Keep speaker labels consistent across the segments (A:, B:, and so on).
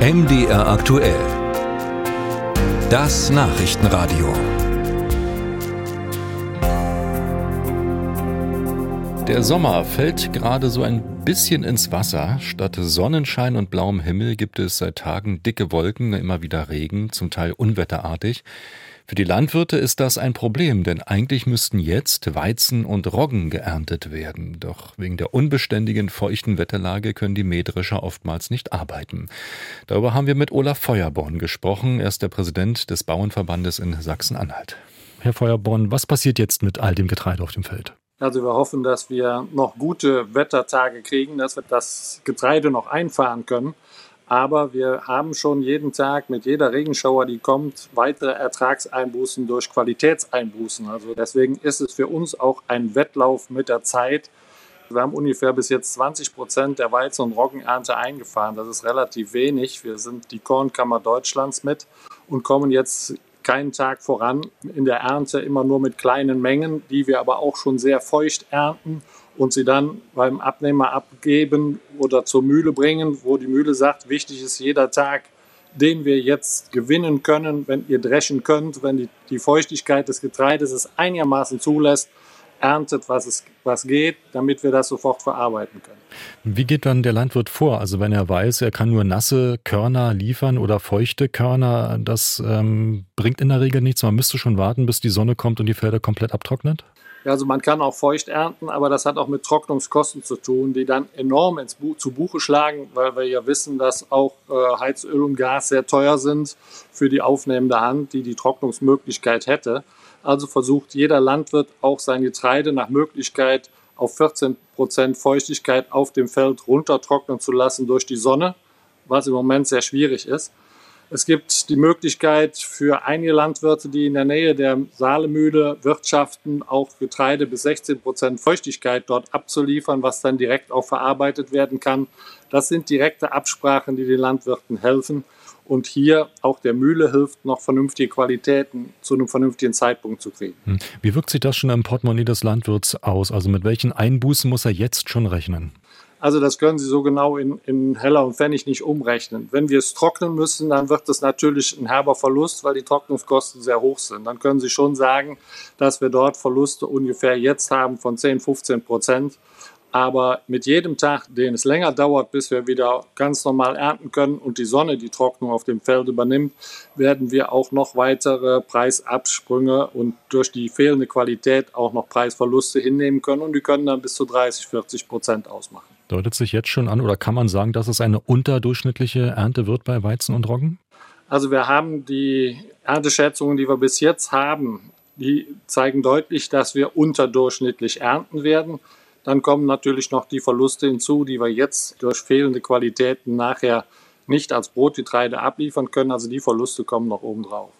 A: MDR aktuell. Das Nachrichtenradio.
B: Der Sommer fällt gerade so ein bisschen ins Wasser. Statt Sonnenschein und blauem Himmel gibt es seit Tagen dicke Wolken, immer wieder Regen, zum Teil unwetterartig. Für die Landwirte ist das ein Problem, denn eigentlich müssten jetzt Weizen und Roggen geerntet werden. Doch wegen der unbeständigen feuchten Wetterlage können die Mähdrescher oftmals nicht arbeiten. Darüber haben wir mit Olaf Feuerborn gesprochen. Er ist der Präsident des Bauernverbandes in Sachsen-Anhalt. Herr Feuerborn, was passiert jetzt mit all dem Getreide auf dem Feld?
C: Also wir hoffen, dass wir noch gute Wettertage kriegen, dass wir das Getreide noch einfahren können. Aber wir haben schon jeden Tag mit jeder Regenschauer, die kommt, weitere Ertragseinbußen durch Qualitätseinbußen. Also deswegen ist es für uns auch ein Wettlauf mit der Zeit. Wir haben ungefähr bis jetzt 20 Prozent der Weizen- und Roggenernte eingefahren. Das ist relativ wenig. Wir sind die Kornkammer Deutschlands mit und kommen jetzt keinen Tag voran in der Ernte, immer nur mit kleinen Mengen, die wir aber auch schon sehr feucht ernten und sie dann beim Abnehmer abgeben oder zur Mühle bringen, wo die Mühle sagt, wichtig ist jeder Tag, den wir jetzt gewinnen können, wenn ihr dreschen könnt, wenn die, die Feuchtigkeit des Getreides es einigermaßen zulässt, erntet, was, es, was geht, damit wir das sofort verarbeiten können.
B: Wie geht dann der Landwirt vor? Also wenn er weiß, er kann nur nasse Körner liefern oder feuchte Körner, das ähm, bringt in der Regel nichts. Man müsste schon warten, bis die Sonne kommt und die Felder komplett abtrocknet?
C: Also man kann auch feucht ernten, aber das hat auch mit Trocknungskosten zu tun, die dann enorm ins Bu zu Buche schlagen, weil wir ja wissen, dass auch äh, Heizöl und Gas sehr teuer sind für die aufnehmende Hand, die die Trocknungsmöglichkeit hätte. Also versucht jeder Landwirt auch sein Getreide nach Möglichkeit auf 14 Prozent Feuchtigkeit auf dem Feld runtertrocknen zu lassen durch die Sonne, was im Moment sehr schwierig ist. Es gibt die Möglichkeit für einige Landwirte, die in der Nähe der Saalemühle wirtschaften, auch Getreide bis 16 Prozent Feuchtigkeit dort abzuliefern, was dann direkt auch verarbeitet werden kann. Das sind direkte Absprachen, die den Landwirten helfen und hier auch der Mühle hilft, noch vernünftige Qualitäten zu einem vernünftigen Zeitpunkt zu kriegen. Hm.
B: Wie wirkt sich das schon im Portemonnaie des Landwirts aus? Also mit welchen Einbußen muss er jetzt schon rechnen?
C: Also das können Sie so genau in, in Heller und Pfennig nicht umrechnen. Wenn wir es trocknen müssen, dann wird das natürlich ein herber Verlust, weil die Trocknungskosten sehr hoch sind. Dann können Sie schon sagen, dass wir dort Verluste ungefähr jetzt haben von 10, 15 Prozent. Aber mit jedem Tag, den es länger dauert, bis wir wieder ganz normal ernten können und die Sonne die Trocknung auf dem Feld übernimmt, werden wir auch noch weitere Preisabsprünge und durch die fehlende Qualität auch noch Preisverluste hinnehmen können. Und die können dann bis zu 30, 40 Prozent ausmachen.
B: Deutet sich jetzt schon an oder kann man sagen, dass es eine unterdurchschnittliche Ernte wird bei Weizen und Roggen?
C: Also wir haben die Ernteschätzungen, die wir bis jetzt haben, die zeigen deutlich, dass wir unterdurchschnittlich ernten werden. Dann kommen natürlich noch die Verluste hinzu, die wir jetzt durch fehlende Qualitäten nachher nicht als Brotgetreide abliefern können. Also die Verluste kommen noch oben drauf.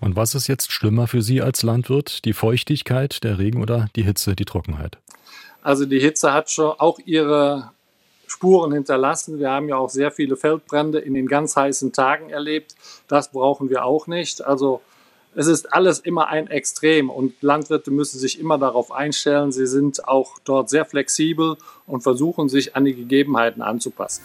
B: Und was ist jetzt schlimmer für Sie als Landwirt? Die Feuchtigkeit, der Regen oder die Hitze, die Trockenheit?
C: Also die Hitze hat schon auch ihre Spuren hinterlassen. Wir haben ja auch sehr viele Feldbrände in den ganz heißen Tagen erlebt. Das brauchen wir auch nicht. Also es ist alles immer ein Extrem und Landwirte müssen sich immer darauf einstellen. Sie sind auch dort sehr flexibel und versuchen sich an die Gegebenheiten anzupassen.